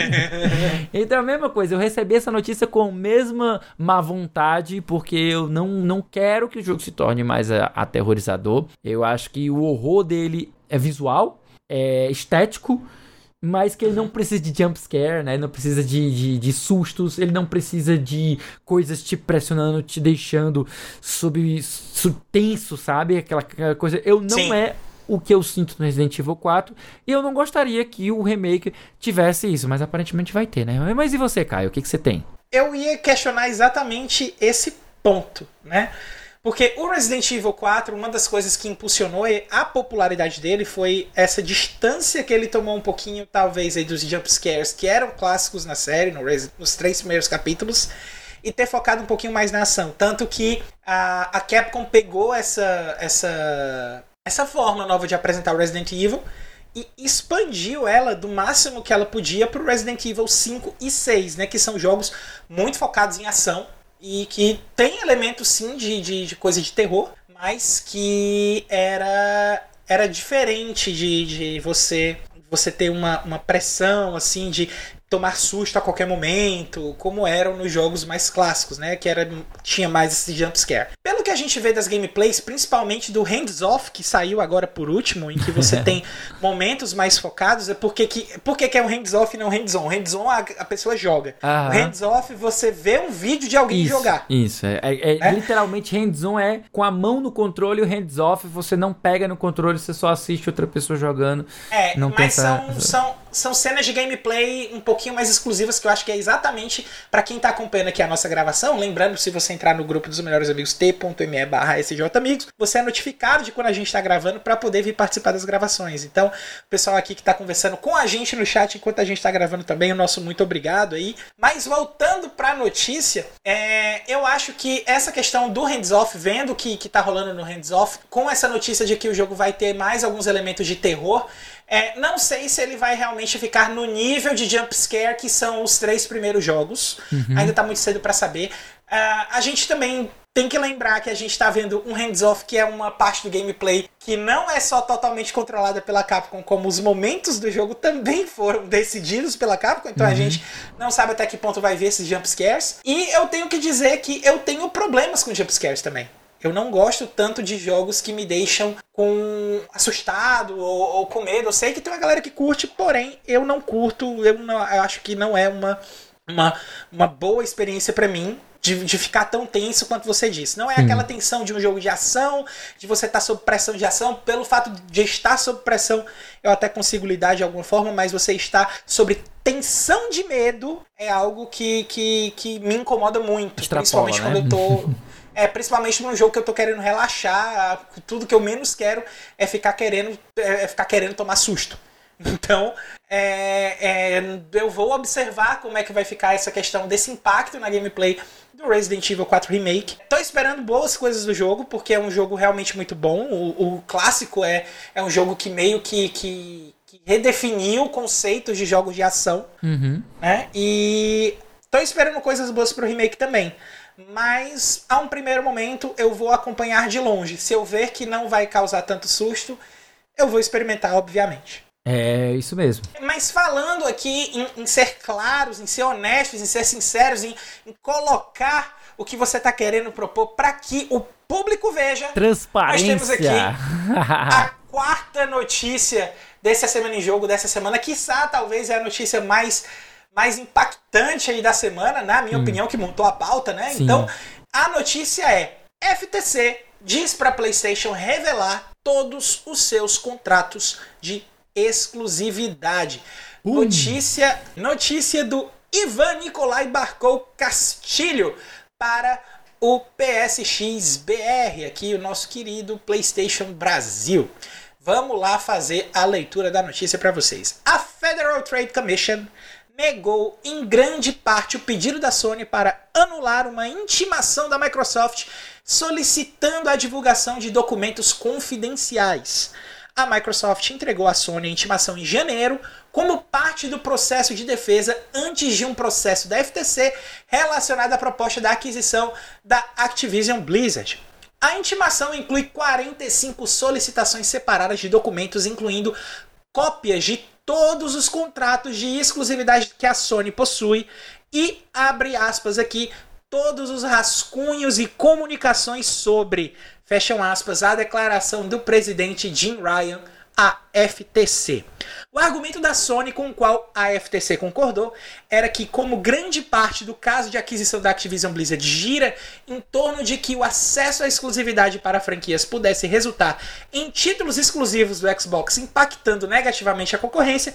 então a mesma coisa, eu recebi essa notícia com a mesma má vontade, porque eu não, não quero que o jogo se torne mais a- aterrorizador. Eu acho que o horror dele é visual, é estético, mas que ele não precisa de jump scare, né? Ele não precisa de, de, de sustos, ele não precisa de coisas te pressionando, te deixando sob, su- tenso, sabe? Aquela, aquela coisa. Eu não Sim. é o que eu sinto no Resident Evil 4 e eu não gostaria que o remake tivesse isso, mas aparentemente vai ter, né? Mas e você, Caio? O que, que você tem? Eu ia questionar exatamente esse ponto, né? Porque o Resident Evil 4, uma das coisas que impulsionou a popularidade dele foi essa distância que ele tomou um pouquinho, talvez, aí dos jumpscares que eram clássicos na série, no nos três primeiros capítulos, e ter focado um pouquinho mais na ação. Tanto que a, a Capcom pegou essa, essa, essa forma nova de apresentar o Resident Evil e expandiu ela do máximo que ela podia para o Resident Evil 5 e 6, né? Que são jogos muito focados em ação e que tem elementos sim de, de, de coisa de terror, mas que era, era diferente de, de você você ter uma, uma pressão assim de tomar susto a qualquer momento, como eram nos jogos mais clássicos, né? Que era, tinha mais esse jump scare. Pelo que a gente vê das gameplays, principalmente do Hands Off, que saiu agora por último, em que você tem momentos mais focados, é porque que, por que é um Hands Off e não Hands On? Hands On a, a pessoa joga. Aham. O Hands Off você vê um vídeo de alguém Isso, jogar. Isso, é, é- é É? literalmente hands-on é com a mão no controle e o hands-off você não pega no controle, você só assiste outra pessoa jogando. É, Não mas essa- são, são, são cenas de gameplay um pouquinho mais exclusivas que eu acho que é exatamente pra quem tá acompanhando aqui a nossa gravação. Lembrando, se você entrar no grupo dos melhores amigos t.me barra amigos, você é notificado de quando a gente tá gravando pra poder vir participar das gravações. Então, o pessoal aqui que tá conversando com a gente no chat enquanto a gente tá gravando também, o nosso muito obrigado aí. Mas voltando pra notícia, é, eu acho que essa questão do hands-off, vendo o que, que tá rolando no hands-off, com essa notícia de que o jogo vai ter mais alguns elementos de terror, é, não sei se ele vai realmente ficar no nível de jump scare que são os três primeiros jogos. Ainda tá muito cedo pra saber. Ah, a gente também tem que lembrar que a gente tá vendo um hands-off que é uma parte do gameplay que não é só totalmente controlada pela Capcom, como os momentos do jogo também foram decididos pela Capcom, então a gente não sabe até que ponto vai ver esses jump scares. E eu tenho que dizer que eu tenho problemas com jump scares também. Eu não gosto tanto de jogos que me deixam com assustado ou, ou com medo. Eu sei que tem uma galera que curte, porém eu não curto. Eu, não, eu acho que não é uma, uma, uma boa experiência pra mim. De, de ficar tão tenso quanto você disse. Não é aquela tensão de um jogo de ação, de você estar sob pressão de ação. Pelo fato de estar sob pressão, eu até consigo lidar de alguma forma, mas você estar sobre tensão de medo é algo que, que, que me incomoda muito. Extrapola, principalmente né? quando eu tô. É, principalmente num jogo que eu tô querendo relaxar, tudo que eu menos quero é ficar querendo, é ficar querendo tomar susto. Então, é, é, eu vou observar como é que vai ficar essa questão desse impacto na gameplay do Resident Evil 4 Remake. Tô esperando boas coisas do jogo, porque é um jogo realmente muito bom. O, o clássico é, é um jogo que meio que, que, que redefiniu conceitos de jogos de ação Uhum. né? E tô esperando coisas boas pro remake também. Mas a um primeiro momento eu vou acompanhar de longe. Se eu ver que não vai causar tanto susto, eu vou experimentar, obviamente. É isso mesmo. Mas falando aqui em, em ser claros, em ser honestos, em ser sinceros, em, em colocar o que você está querendo propor para que o público veja. Transparência. Nós temos aqui a quarta notícia dessa semana em jogo, dessa semana, quiçá talvez é a notícia mais, mais impactante aí da semana, na minha hum. opinião, que montou a pauta, né? Sim. Então, a notícia é: FTC diz para PlayStation revelar todos os seus contratos de exclusividade. Uh. Notícia, notícia do Ivan Nicolai Barcou Castilho para o PSX BR, aqui o nosso querido PlayStation Brasil. Vamos lá fazer a leitura da notícia para vocês. A Federal Trade Commission negou em grande parte o pedido da Sony para anular uma intimação da Microsoft solicitando a divulgação de documentos confidenciais. A Microsoft entregou à Sony a intimação em janeiro como parte do processo de defesa antes de um processo da FTC relacionado à proposta da aquisição da Activision Blizzard. A intimação inclui 45 solicitações separadas de documentos, incluindo cópias de todos os contratos de exclusividade que a Sony possui e abre aspas aqui todos os rascunhos e comunicações sobre, fecham aspas, a declaração do presidente Jim Ryan a FTC. O argumento da Sony com o qual a FTC concordou era que, como grande parte do caso de aquisição da Activision Blizzard gira em torno de que o acesso à exclusividade para franquias pudesse resultar em títulos exclusivos do Xbox impactando negativamente a concorrência,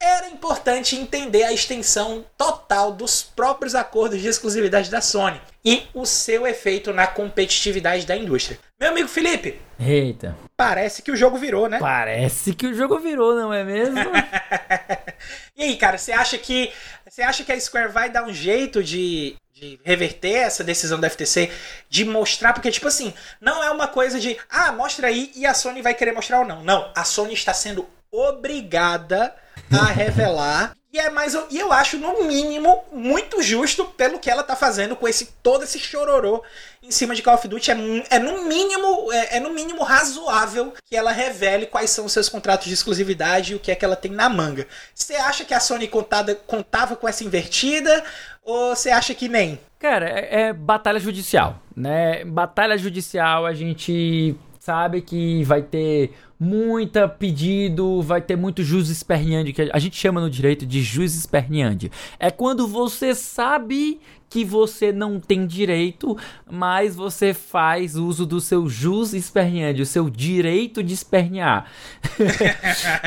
era importante entender a extensão total dos próprios acordos de exclusividade da Sony e o seu efeito na competitividade da indústria. Meu amigo Felipe. Eita. Parece que o jogo virou, né? Parece que o jogo virou, não é mesmo? e aí, cara, você acha que você acha que a Square vai dar um jeito de de reverter essa decisão da FTC, de mostrar, porque, tipo assim, não é uma coisa de, ah, mostra aí e a Sony vai querer mostrar ou não. Não, a Sony está sendo obrigada a revelar. E é mais e eu acho no mínimo muito justo pelo que ela tá fazendo com esse todo esse chororô em cima de Call of Duty é, é no mínimo é, é, no mínimo razoável que ela revele quais são os seus contratos de exclusividade e o que é que ela tem na manga. Você acha que a Sony contada, contava com essa invertida ou você acha que nem? Cara, é, é batalha judicial, né? Batalha judicial a gente sabe que vai ter muita pedido, vai ter muito jus esperneante, que a gente chama no direito de jus esperneante. É quando você sabe que você não tem direito, mas você faz uso do seu jus esperneante, o seu direito de espernear.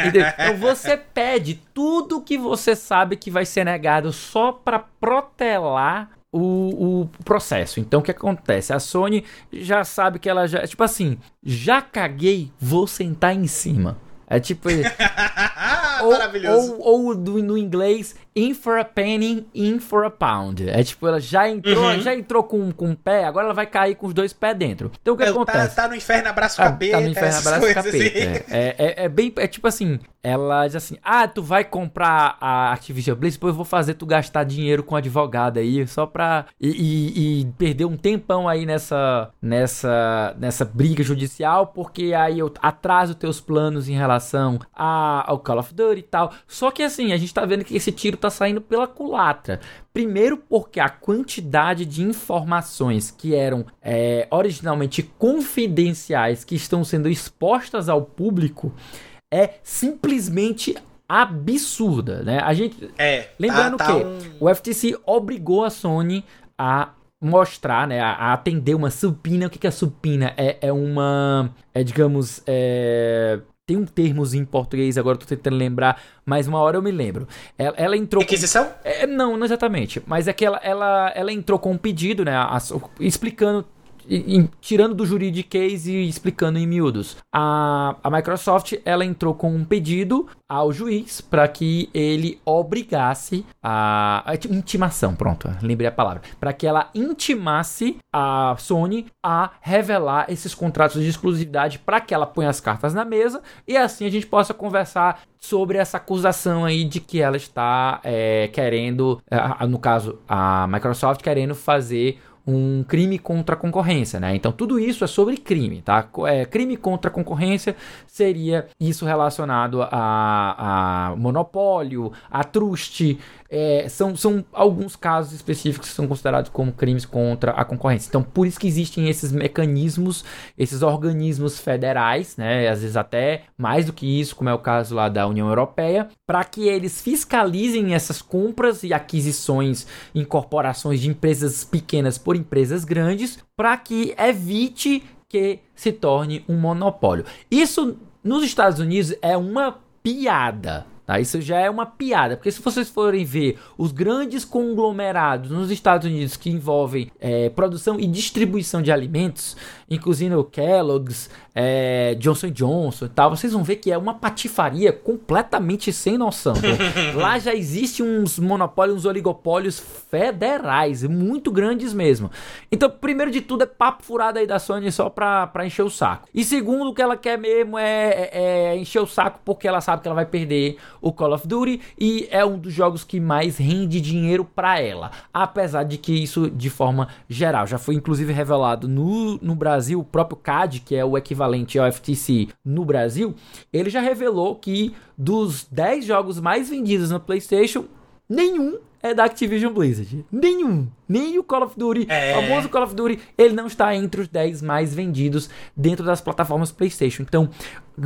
então você pede tudo que você sabe que vai ser negado só para protelar o, o processo. Então o que acontece? A Sony já sabe que ela já. Tipo assim, já caguei, vou sentar em cima. É tipo. ou, Maravilhoso. Ou, ou do, no inglês, in for a penny, in for a pound. É tipo, ela já entrou, uhum. já entrou com, com um pé, agora ela vai cair com os dois pés dentro. Então o que acontece? Tá, tá no inferno, abraço ah, capeta. Tá no inferno, abraço capeta. Assim. É. É, é, é, bem. É tipo assim, ela diz assim: ah, tu vai comprar a Activision Blizzard, depois eu vou fazer tu gastar dinheiro com advogado aí, só pra. E, e, e, perder um tempão aí nessa, nessa, nessa briga judicial, porque aí eu atraso teus planos em relação a, ao Call of Duty e tal. Só que assim, a gente tá vendo que esse tiro tá saindo pela culatra. Primeiro, porque a quantidade de informações que eram é, originalmente confidenciais, que estão sendo expostas ao público, é simplesmente absurda, né? A gente é, lembrando tá, tá que um... o FTC obrigou a Sony a mostrar, né, a, a atender uma supina. O que, que é supina? É, é uma, é digamos, é, tem um termo em português, agora eu tô tentando lembrar, mas uma hora eu me lembro. Ela, ela entrou. Requisição? Com... É, não, não exatamente. Mas é que ela, ela, ela entrou com um pedido, né? A, a, explicando tirando do juridiquês e explicando em miúdos. A, a Microsoft ela entrou com um pedido ao juiz para que ele obrigasse a, a, intimação, pronto, lembrei a palavra, para que ela intimasse a Sony a revelar esses contratos de exclusividade para que ela ponha as cartas na mesa e assim a gente possa conversar sobre essa acusação aí de que ela está é, querendo, no caso a Microsoft querendo fazer um crime contra a concorrência, né? Então tudo isso é sobre crime, tá? É, crime contra a concorrência seria isso relacionado a, a monopólio, a truste, é, são, são alguns casos específicos que são considerados como crimes contra a concorrência. Então, por isso que existem esses mecanismos, esses organismos federais, né, às vezes até mais do que isso, como é o caso lá da União Europeia, para que eles fiscalizem essas compras e aquisições, incorporações de empresas pequenas por empresas grandes, para que evite que se torne um monopólio. Isso nos Estados Unidos é uma piada. Tá? Isso já é uma piada, porque se vocês forem ver os grandes conglomerados nos Estados Unidos que envolvem é, produção e distribuição de alimentos, inclusive o Kellogg's, é, Johnson Johnson e tal, vocês vão ver que é uma patifaria completamente sem noção. Lá já existem uns monopólios, uns oligopólios federais, muito grandes mesmo. Então, primeiro de tudo, é papo furado aí da Sony só pra, pra encher o saco. E segundo, o que ela quer mesmo é, é, é encher o saco porque ela sabe que ela vai perder o Call of Duty e é um dos jogos que mais rende dinheiro para ela. Apesar de que isso de forma geral já foi inclusive revelado no, no Brasil, o próprio CAD, que é o equivalente ao FTC no Brasil, ele já revelou que dos 10 jogos mais vendidos no PlayStation, nenhum é da Activision Blizzard. Nenhum. Nem o Call of Duty, é. o famoso Call of Duty, ele não está entre os 10 mais vendidos dentro das plataformas PlayStation. Então,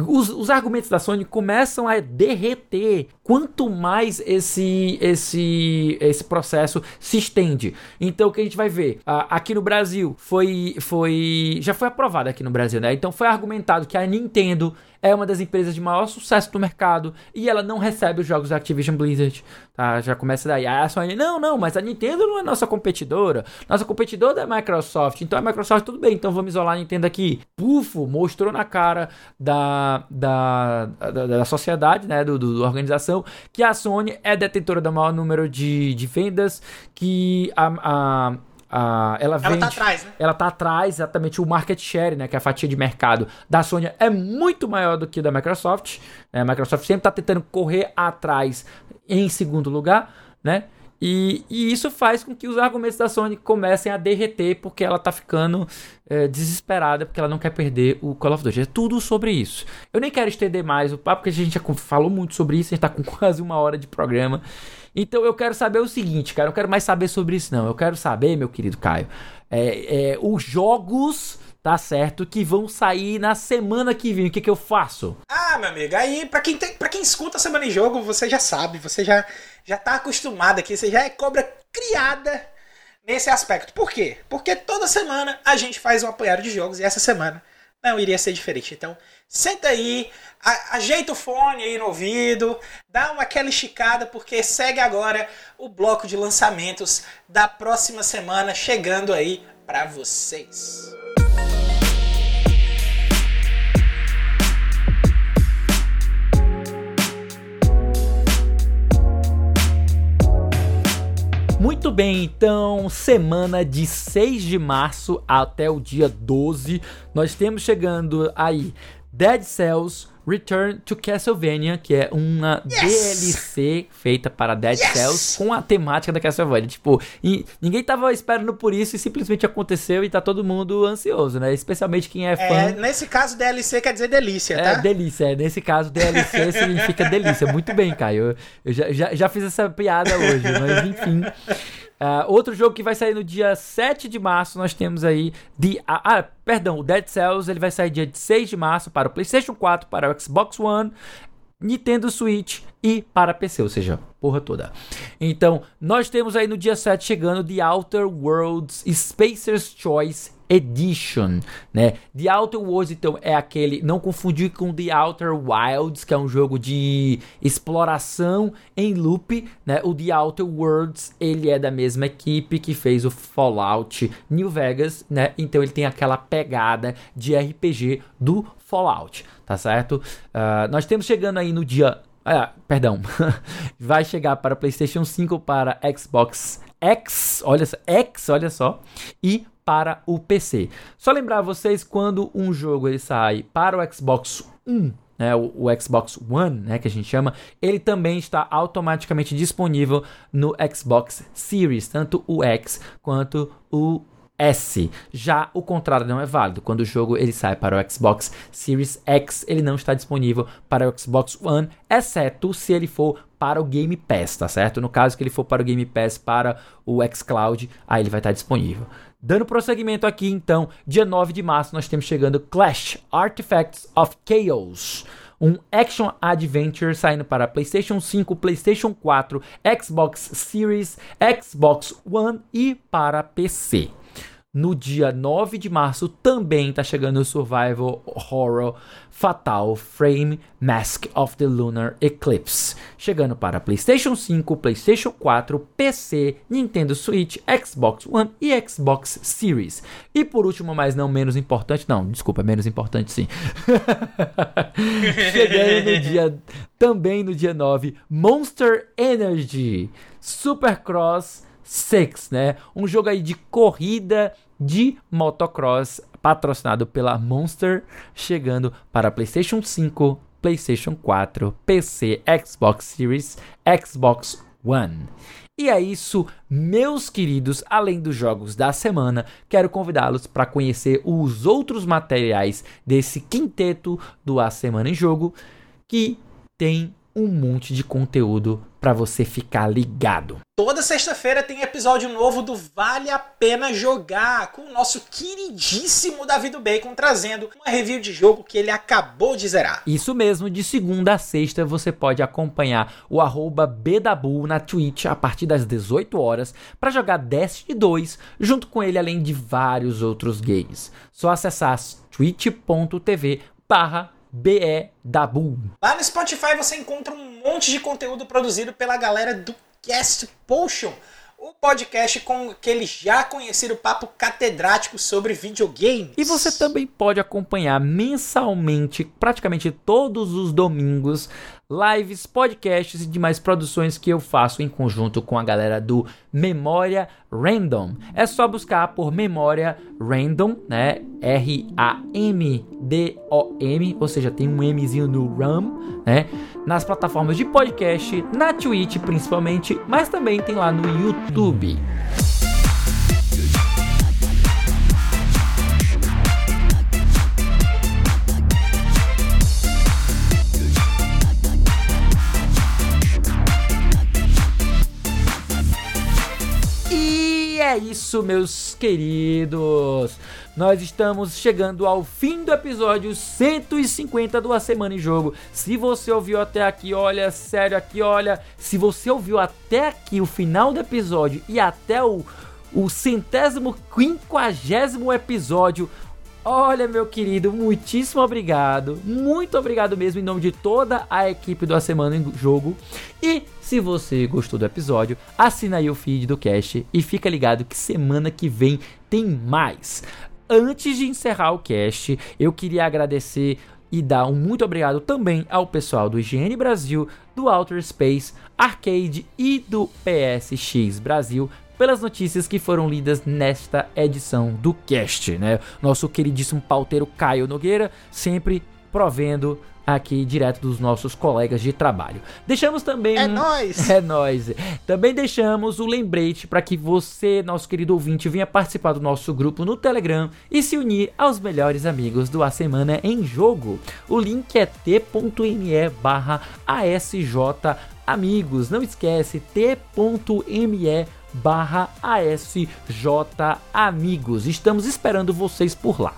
os, os, argumentos da Sony começam a derreter quanto mais esse esse esse processo se estende. Então o que a gente vai ver aqui no Brasil foi foi já foi aprovado aqui no Brasil, né? Então foi argumentado que a Nintendo é uma das empresas de maior sucesso do mercado e ela não recebe os jogos da Activision Blizzard, tá? Já começa daí. Aí a Sony, não, não, mas a Nintendo não é nossa competidora. Nossa competidora é a Microsoft. Então a Microsoft, tudo bem, então vamos isolar a Nintendo aqui. Pufo, mostrou na cara da, da, da, da sociedade, né, do, do, da organização, que a Sony é detentora do maior número de, de vendas, que a, a Uh, ela, vende, ela tá atrás, né? Ela tá atrás, exatamente. O market share, né? Que é a fatia de mercado da Sony é muito maior do que da Microsoft. Né? A Microsoft sempre tá tentando correr atrás em segundo lugar, né? E, e, isso faz com que os argumentos da Sony comecem a derreter porque ela tá ficando é, desesperada porque ela não quer perder o Call of Duty. É tudo sobre isso. Eu nem quero estender mais o papo porque a gente já falou muito sobre isso, a gente tá com quase uma hora de programa. Então eu quero saber o seguinte, cara. Eu não quero mais saber sobre isso, não. Eu quero saber, meu querido Caio, é, é, os jogos tá certo? Que vão sair na semana que vem. O que, que eu faço? Ah, meu amigo, aí, pra quem, tem, pra quem escuta a Semana em Jogo, você já sabe, você já, já tá acostumado aqui, você já é cobra criada nesse aspecto. Por quê? Porque toda semana a gente faz um apoiado de jogos e essa semana não iria ser diferente. Então, senta aí, a, ajeita o fone aí no ouvido, dá uma aquela esticada, porque segue agora o bloco de lançamentos da próxima semana chegando aí para vocês. Muito bem, então, semana de 6 de março até o dia 12, nós temos chegando aí Dead Cells, Return to Castlevania, que é uma yes! DLC feita para Dead yes! Cells com a temática da Castlevania. Tipo, ninguém tava esperando por isso e simplesmente aconteceu e tá todo mundo ansioso, né? Especialmente quem é fã. É, nesse caso, DLC quer dizer delícia, tá? É, delícia. É. Nesse caso, DLC significa delícia. Muito bem, Caio. Eu, eu já, já, já fiz essa piada hoje, mas enfim. Uh, outro jogo que vai sair no dia 7 de março, nós temos aí The, ah, ah, perdão, o Dead Cells, ele vai sair dia 6 de março para o PlayStation 4, para o Xbox One, Nintendo Switch e para PC, ou seja, porra toda. Então, nós temos aí no dia 7 chegando The Outer Worlds Spacer's Choice Edition, né? The Outer Worlds, então, é aquele, não confundir com The Outer Wilds, que é um jogo de exploração em loop, né? O The Outer Worlds, ele é da mesma equipe que fez o Fallout New Vegas, né? Então ele tem aquela pegada de RPG do Fallout, tá certo? Uh, nós temos chegando aí no dia ah, perdão. Vai chegar para PlayStation 5, para Xbox X, olha só, X, olha só, e para o PC. Só lembrar vocês quando um jogo ele sai para o Xbox One, né, o, o, Xbox One, né, que a gente chama, ele também está automaticamente disponível no Xbox Series, tanto o X quanto o S. Já o contrário não é válido. Quando o jogo ele sai para o Xbox Series X, ele não está disponível para o Xbox One, exceto se ele for para o Game Pass, tá certo? No caso que ele for para o Game Pass para o xCloud, aí ele vai estar disponível. Dando prosseguimento aqui, então, dia 9 de março nós temos chegando Clash Artifacts of Chaos um action adventure saindo para PlayStation 5, PlayStation 4, Xbox Series, Xbox One e para PC. No dia 9 de março também está chegando o Survival Horror Fatal Frame Mask of the Lunar Eclipse, chegando para PlayStation 5, PlayStation 4, PC, Nintendo Switch, Xbox One e Xbox Series. E por último, mas não menos importante, não, desculpa, menos importante sim. chegando no dia também no dia 9, Monster Energy Supercross 6, né? Um jogo aí de corrida de motocross patrocinado pela Monster, chegando para PlayStation 5, PlayStation 4, PC, Xbox Series, Xbox One. E é isso, meus queridos. Além dos jogos da semana, quero convidá-los para conhecer os outros materiais desse quinteto do A Semana em Jogo, que tem um monte de conteúdo para você ficar ligado. Toda sexta-feira tem episódio novo do Vale a Pena Jogar, com o nosso queridíssimo David Bacon trazendo uma review de jogo que ele acabou de zerar. Isso mesmo, de segunda a sexta você pode acompanhar o arroba Bedabu na Twitch a partir das 18 horas para jogar Destiny 2 junto com ele além de vários outros games. Só acessar twitch.tv barra BE da Bull. Lá no Spotify você encontra um monte de conteúdo produzido pela galera do Cast Potion, o podcast com aquele já conhecido papo catedrático sobre videogames. E você também pode acompanhar mensalmente, praticamente todos os domingos, lives, podcasts e demais produções que eu faço em conjunto com a galera do Memória Random. É só buscar por Memória Random, né? R-A-M-D-O-M, ou seja, tem um Mzinho no RAM, né? Nas plataformas de podcast, na Twitch principalmente, mas também tem lá no YouTube. É isso, meus queridos. Nós estamos chegando ao fim do episódio 150 do A Semana em Jogo. Se você ouviu até aqui, olha, sério aqui, olha. Se você ouviu até aqui o final do episódio e até o, o centésimo quinquagésimo episódio, Olha, meu querido, muitíssimo obrigado. Muito obrigado mesmo em nome de toda a equipe do A Semana em Jogo. E se você gostou do episódio, assina aí o feed do cast e fica ligado que semana que vem tem mais. Antes de encerrar o cast, eu queria agradecer e dar um muito obrigado também ao pessoal do IGN Brasil, do Outer Space, Arcade e do PSX Brasil pelas notícias que foram lidas nesta edição do cast, né? Nosso queridíssimo pauteiro Caio Nogueira, sempre provendo aqui direto dos nossos colegas de trabalho. Deixamos também É nós. É nós. Também deixamos o lembrete para que você, nosso querido ouvinte, venha participar do nosso grupo no Telegram e se unir aos melhores amigos do A Semana em Jogo. O link é t.me barra ASJ Amigos. Não esquece t.me barra ASJ Amigos. Estamos esperando vocês por lá.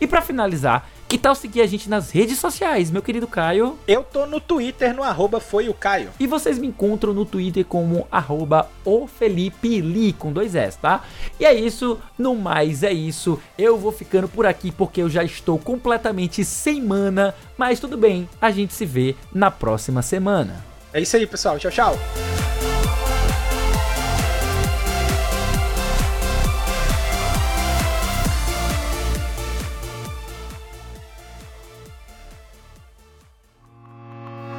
E para finalizar, que tal seguir a gente nas redes sociais, meu querido Caio? Eu tô no Twitter, no arroba foi o Caio. E vocês me encontram no Twitter como arroba o Felipe Li, com dois S, tá? E é isso, no mais é isso. Eu vou ficando por aqui porque eu já estou completamente sem mana, mas tudo bem, a gente se vê na próxima semana. É isso aí, pessoal. Tchau, tchau.